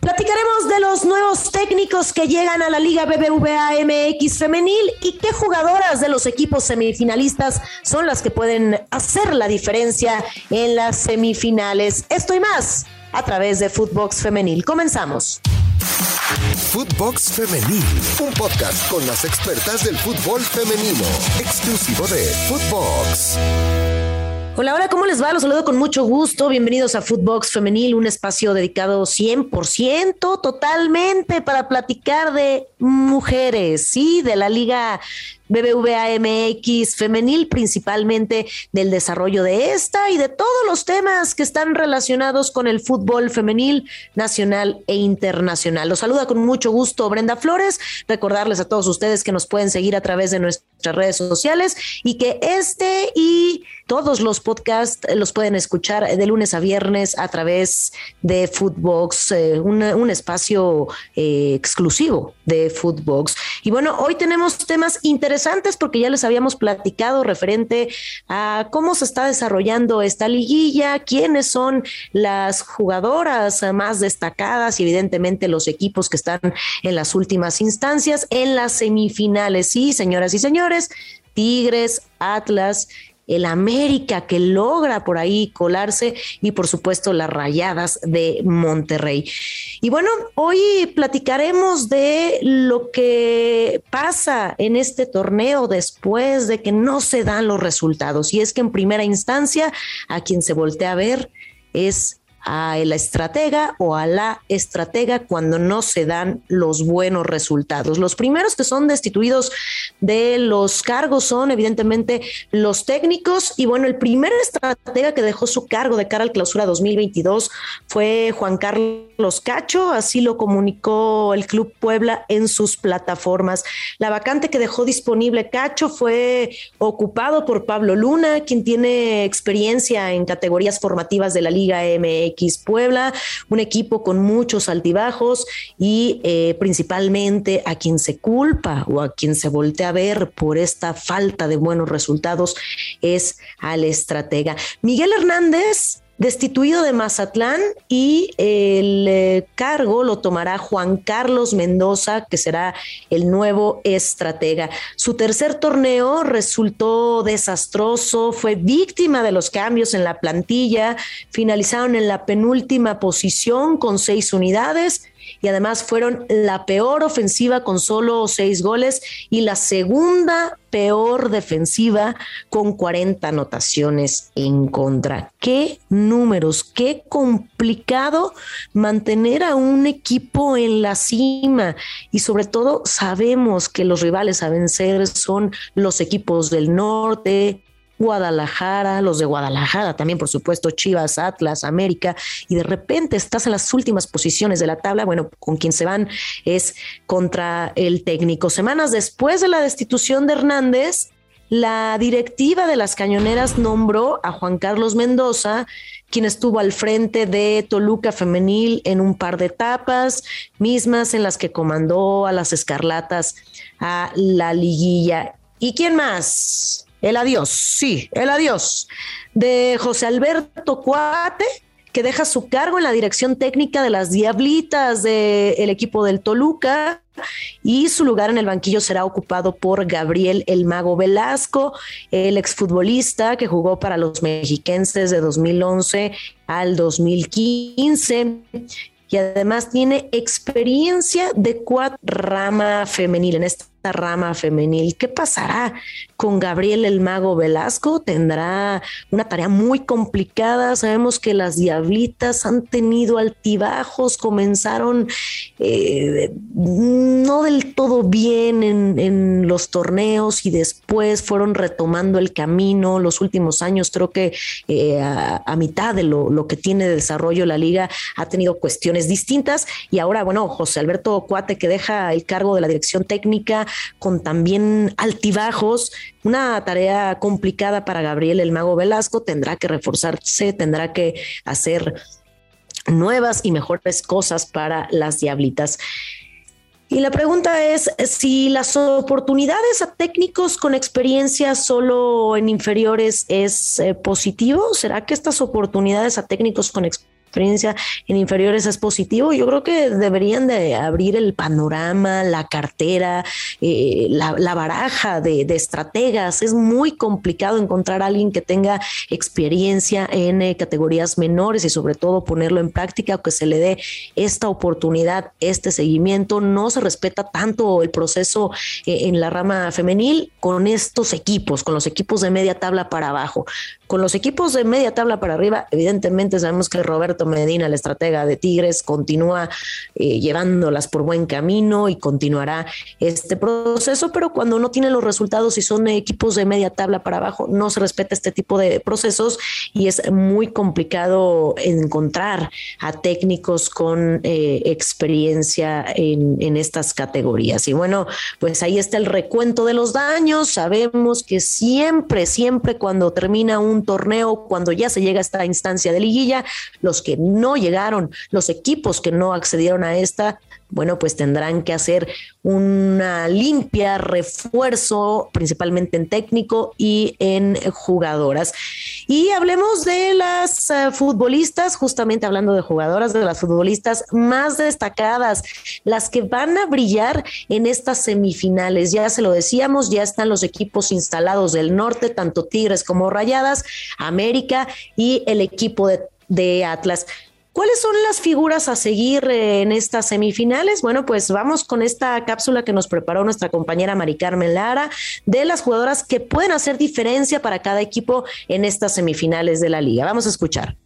Platicaremos de los nuevos técnicos que llegan a la Liga BBVA MX femenil y qué jugadoras de los equipos semifinalistas son las que pueden hacer la diferencia en las semifinales. Esto y más a través de Footbox Femenil. Comenzamos. Footbox Femenil, un podcast con las expertas del fútbol femenino, exclusivo de Footbox. Hola, hola, ¿cómo les va? Los saludo con mucho gusto. Bienvenidos a Footbox Femenil, un espacio dedicado 100% totalmente para platicar de mujeres, sí, de la Liga BBVA MX femenil, principalmente del desarrollo de esta y de todos los temas que están relacionados con el fútbol femenil nacional e internacional. Los saluda con mucho gusto Brenda Flores. Recordarles a todos ustedes que nos pueden seguir a través de nuestras redes sociales y que este y todos los podcasts los pueden escuchar de lunes a viernes a través de Footbox, eh, un, espacio eh, exclusivo de Footbox. Y bueno, hoy tenemos temas interesantes interesantes porque ya les habíamos platicado referente a cómo se está desarrollando esta liguilla, quiénes son las jugadoras más destacadas y evidentemente los equipos que están en las últimas instancias, en las semifinales. Sí, señoras y señores, Tigres, Atlas el América que logra por ahí colarse y por supuesto las rayadas de Monterrey. Y bueno, hoy platicaremos de lo que pasa en este torneo después de que no se dan los resultados. Y es que en primera instancia a quien se voltea a ver es a la estratega o a la estratega cuando no se dan los buenos resultados. Los primeros que son destituidos de los cargos son evidentemente los técnicos y bueno, el primer estratega que dejó su cargo de cara al clausura 2022 fue Juan Carlos Cacho, así lo comunicó el Club Puebla en sus plataformas. La vacante que dejó disponible Cacho fue ocupado por Pablo Luna, quien tiene experiencia en categorías formativas de la Liga MX X Puebla, un equipo con muchos altibajos y eh, principalmente a quien se culpa o a quien se voltea a ver por esta falta de buenos resultados es al estratega. Miguel Hernández destituido de Mazatlán y el eh, cargo lo tomará Juan Carlos Mendoza, que será el nuevo estratega. Su tercer torneo resultó desastroso, fue víctima de los cambios en la plantilla, finalizaron en la penúltima posición con seis unidades y además fueron la peor ofensiva con solo seis goles y la segunda peor defensiva con 40 anotaciones en contra. Qué números, qué complicado mantener a un equipo en la cima y sobre todo sabemos que los rivales a vencer son los equipos del norte, Guadalajara, los de Guadalajara, también por supuesto Chivas, Atlas, América, y de repente estás en las últimas posiciones de la tabla, bueno, con quien se van es contra el técnico. Semanas después de la destitución de Hernández, la directiva de las cañoneras nombró a Juan Carlos Mendoza, quien estuvo al frente de Toluca Femenil en un par de etapas, mismas en las que comandó a las Escarlatas a la liguilla. ¿Y quién más? El adiós, sí, el adiós. De José Alberto Cuate, que deja su cargo en la dirección técnica de las Diablitas del equipo del Toluca y su lugar en el banquillo será ocupado por Gabriel El Mago Velasco, el exfutbolista que jugó para los mexiquenses de 2011 al 2015 y además tiene experiencia de cuatro rama femenil en esta rama femenil. ¿Qué pasará con Gabriel el Mago Velasco? Tendrá una tarea muy complicada. Sabemos que las Diablitas han tenido altibajos, comenzaron eh, no del todo bien en, los torneos y después fueron retomando el camino. Los últimos años creo que eh, a, mitad de lo, lo que tiene de desarrollo la liga ha tenido cuestiones distintas y ahora, bueno, José Alberto Cuate que deja el cargo de la dirección técnica con también altibajos, una tarea complicada para Gabriel el Mago Velasco, tendrá que reforzarse, tendrá que hacer nuevas y mejores cosas para las diablitas. Y la pregunta es si las oportunidades a técnicos con experiencia solo en inferiores es eh, positivo. ¿Será que estas oportunidades a técnicos con experiencia experiencia en inferiores es positivo. Yo creo que deberían de abrir el panorama, la cartera, eh, la, baraja de, estrategas. Es muy complicado encontrar a alguien que tenga experiencia en eh, categorías menores y sobre todo ponerlo en práctica, que se le dé esta oportunidad, este seguimiento. No se respeta tanto el proceso eh, en la rama femenil con estos equipos, con los equipos de media tabla para abajo. Con los equipos de media tabla para arriba, evidentemente sabemos que Roberto Medina, el estratega de Tigres, continúa eh, llevándolas por buen camino y continuará este proceso, pero cuando no tiene los resultados y son equipos de media tabla para abajo, no se respeta este tipo de procesos y es muy complicado encontrar a técnicos con eh, experiencia en, en estas categorías. Y bueno, pues ahí está el recuento de los daños. Sabemos que siempre, siempre cuando termina un torneo, cuando ya se llega a esta instancia de liguilla, los que no llegaron, los equipos que no accedieron a esta, bueno, pues tendrán que hacer una limpia, refuerzo, principalmente en técnico y en jugadoras. Y hablemos de las eh, futbolistas, justamente hablando de jugadoras, de las futbolistas más destacadas, las que van a brillar en estas semifinales. Ya se lo decíamos, ya están los equipos instalados del norte, tanto Tigres como Rayadas, América y el equipo de, de Atlas. ¿Cuáles son las figuras a seguir eh, en estas semifinales? Bueno, pues vamos con esta cápsula que nos preparó nuestra compañera Mari Carmen Lara de las jugadoras que pueden hacer diferencia para cada equipo en estas semifinales de la liga. Vamos a escuchar.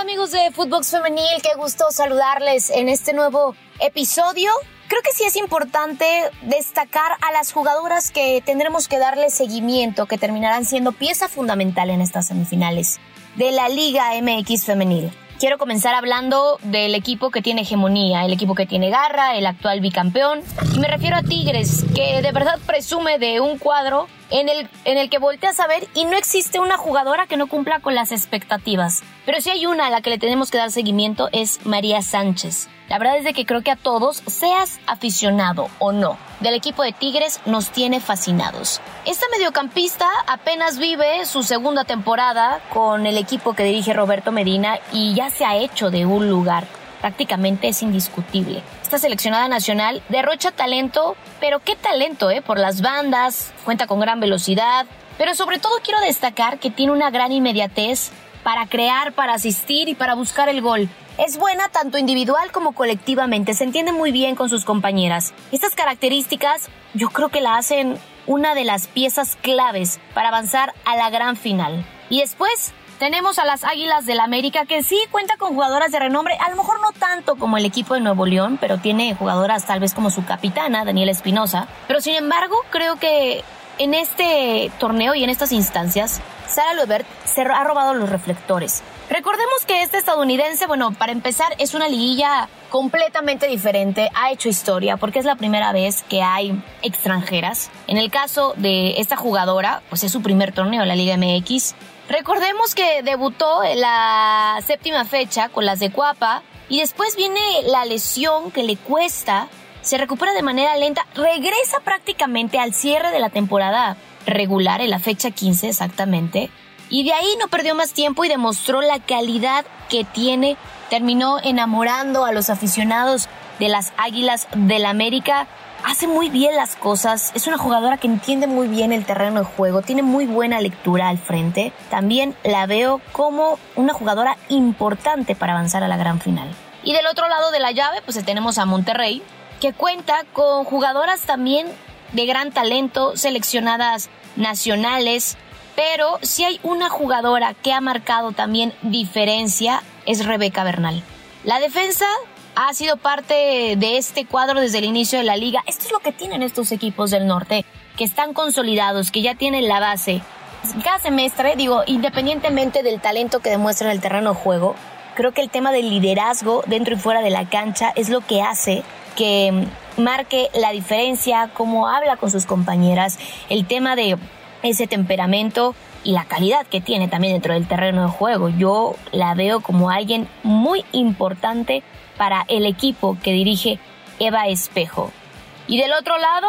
Amigos de Footbox Femenil, qué gusto saludarles en este nuevo episodio. Creo que sí es importante destacar a las jugadoras que tendremos que darle seguimiento, que terminarán siendo pieza fundamental en estas semifinales de la Liga MX femenil. Quiero comenzar hablando del equipo que tiene hegemonía, el equipo que tiene garra, el actual bicampeón. Y me refiero a Tigres, que de verdad presume de un cuadro en el, en el que volteas a ver y no existe una jugadora que no cumpla con las expectativas. Pero si hay una a la que le tenemos que dar seguimiento es María Sánchez. La verdad es de que creo que a todos, seas aficionado o no, del equipo de Tigres nos tiene fascinados. Esta mediocampista apenas vive su segunda temporada con el equipo que dirige Roberto Medina y ya se ha hecho de un lugar. Prácticamente es indiscutible. Esta seleccionada nacional derrocha talento, pero qué talento, ¿eh? Por las bandas, cuenta con gran velocidad, pero sobre todo quiero destacar que tiene una gran inmediatez para crear, para asistir y para buscar el gol. Es buena tanto individual como colectivamente, se entiende muy bien con sus compañeras. Estas características yo creo que la hacen una de las piezas claves para avanzar a la gran final. Y después tenemos a las Águilas del América que sí cuenta con jugadoras de renombre, a lo mejor no tanto como el equipo de Nuevo León, pero tiene jugadoras tal vez como su capitana, Daniela Espinosa. Pero sin embargo, creo que en este torneo y en estas instancias, Sara Lubert se ha robado los reflectores. Recordemos que este estadounidense, bueno, para empezar, es una liguilla completamente diferente, ha hecho historia porque es la primera vez que hay extranjeras. En el caso de esta jugadora, pues es su primer torneo en la Liga MX. Recordemos que debutó en la séptima fecha con las de Cuapa y después viene la lesión que le cuesta se recupera de manera lenta, regresa prácticamente al cierre de la temporada regular, en la fecha 15 exactamente, y de ahí no perdió más tiempo y demostró la calidad que tiene, terminó enamorando a los aficionados de las Águilas del América, hace muy bien las cosas, es una jugadora que entiende muy bien el terreno de juego, tiene muy buena lectura al frente, también la veo como una jugadora importante para avanzar a la gran final. Y del otro lado de la llave, pues tenemos a Monterrey, que cuenta con jugadoras también de gran talento, seleccionadas nacionales, pero si hay una jugadora que ha marcado también diferencia es Rebeca Bernal. La defensa ha sido parte de este cuadro desde el inicio de la liga. Esto es lo que tienen estos equipos del norte, que están consolidados, que ya tienen la base. Cada semestre, digo, independientemente del talento que demuestran en el terreno de juego, creo que el tema del liderazgo dentro y fuera de la cancha es lo que hace que marque la diferencia, cómo habla con sus compañeras, el tema de ese temperamento y la calidad que tiene también dentro del terreno de juego. Yo la veo como alguien muy importante para el equipo que dirige Eva Espejo. Y del otro lado,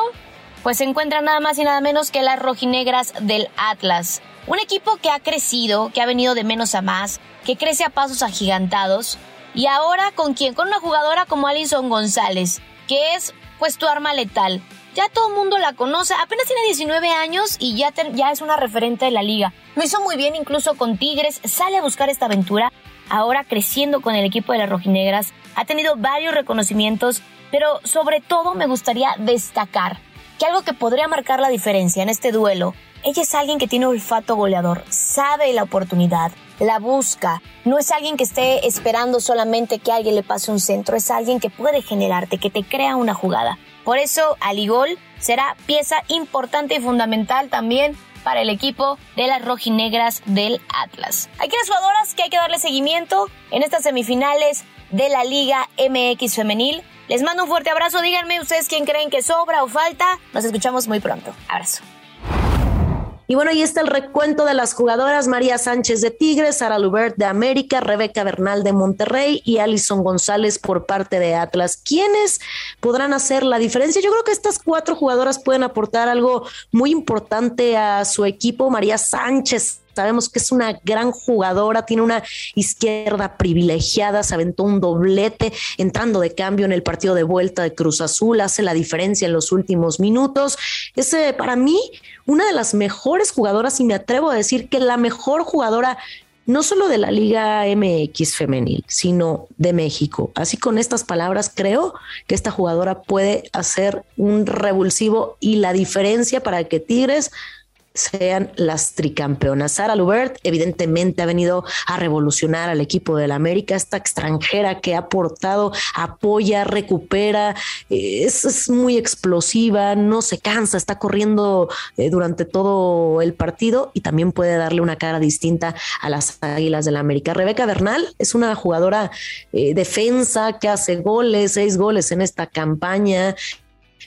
pues se encuentran nada más y nada menos que las rojinegras del Atlas. Un equipo que ha crecido, que ha venido de menos a más, que crece a pasos agigantados. Y ahora con quién? Con una jugadora como Alison González, que es pues tu arma letal. Ya todo el mundo la conoce, apenas tiene 19 años y ya, ya es una referente de la liga. Lo hizo muy bien incluso con Tigres, sale a buscar esta aventura, ahora creciendo con el equipo de las rojinegras, ha tenido varios reconocimientos, pero sobre todo me gustaría destacar que algo que podría marcar la diferencia en este duelo, ella es alguien que tiene olfato goleador, sabe la oportunidad, la busca, no es alguien que esté esperando solamente que alguien le pase un centro, es alguien que puede generarte, que te crea una jugada. Por eso, Aligol será pieza importante y fundamental también para el equipo de las rojinegras del Atlas. Hay las jugadoras que hay que darle seguimiento en estas semifinales de la Liga MX Femenil. Les mando un fuerte abrazo. Díganme ustedes quién creen que sobra o falta. Nos escuchamos muy pronto. Abrazo. Y bueno, ahí está el recuento de las jugadoras María Sánchez de Tigres, Sara Lubert de América, Rebeca Bernal de Monterrey y Alison González por parte de Atlas. ¿Quiénes podrán hacer la diferencia? Yo creo que estas cuatro jugadoras pueden aportar algo muy importante a su equipo. María Sánchez Sabemos que es una gran jugadora, tiene una izquierda privilegiada, se aventó un doblete entrando de cambio en el partido de vuelta de Cruz Azul, hace la diferencia en los últimos minutos. Es eh, para mí una de las mejores jugadoras y me atrevo a decir que la mejor jugadora no solo de la Liga MX femenil, sino de México. Así con estas palabras creo que esta jugadora puede hacer un revulsivo y la diferencia para que Tigres sean las tricampeonas. Sara Lubert evidentemente ha venido a revolucionar al equipo del América, esta extranjera que ha aportado, apoya, recupera, eh, es, muy explosiva, no se cansa, está corriendo eh, durante todo el partido y también puede darle una cara distinta a las Águilas del América. Rebeca Bernal es una jugadora eh, defensa que hace goles, seis goles en esta campaña,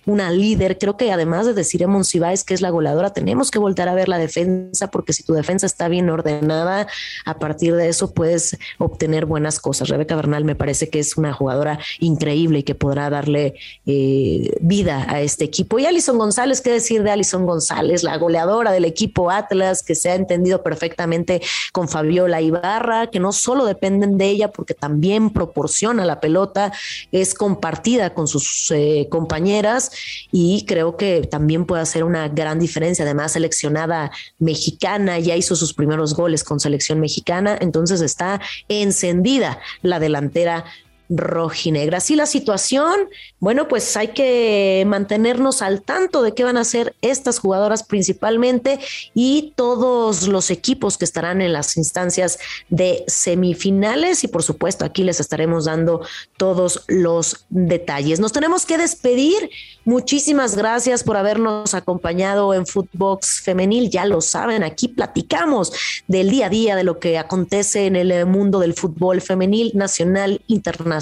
una líder. Creo que además de decir Emon Cibáez que es la goleadora, tenemos que voltar a ver la defensa, porque si tu defensa está bien ordenada, a partir de eso puedes obtener buenas cosas. Rebeca Bernal me parece que es una jugadora increíble y que podrá darle eh, vida a este equipo. Y Alison González, ¿qué decir de Alison González, la goleadora del equipo Atlas, que se ha entendido perfectamente con Fabiola Ibarra, que no solo dependen de ella, porque también proporciona la pelota, es compartida con sus eh, compañeras y creo que también puede hacer una gran diferencia. Además, seleccionada mexicana, ya hizo sus primeros goles con selección mexicana, entonces está encendida la delantera rojinegra. Así la situación, bueno, pues hay que mantenernos al tanto de qué van a hacer estas jugadoras principalmente y todos los equipos que estarán en las instancias de semifinales y por supuesto aquí les estaremos dando todos los detalles. Nos tenemos que despedir. Muchísimas gracias por habernos acompañado en Footbox Femenil. Ya lo saben, aquí platicamos del día a día de lo que acontece en el mundo del fútbol femenil nacional, internacional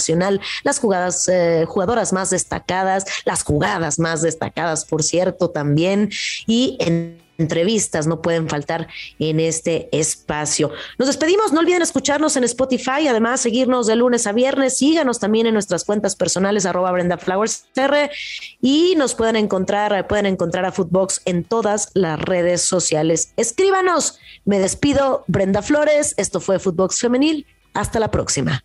las jugadas, eh, jugadoras más destacadas, las jugadas más destacadas, por cierto, también, y en entrevistas no pueden faltar en este espacio. Nos despedimos, no olviden escucharnos en Spotify, además seguirnos de lunes a viernes, síganos también en nuestras cuentas personales arroba Brenda Flowers y nos pueden encontrar, pueden encontrar a Footbox en todas las redes sociales. Escríbanos, me despido, Brenda Flores, esto fue Footbox Femenil, hasta la próxima.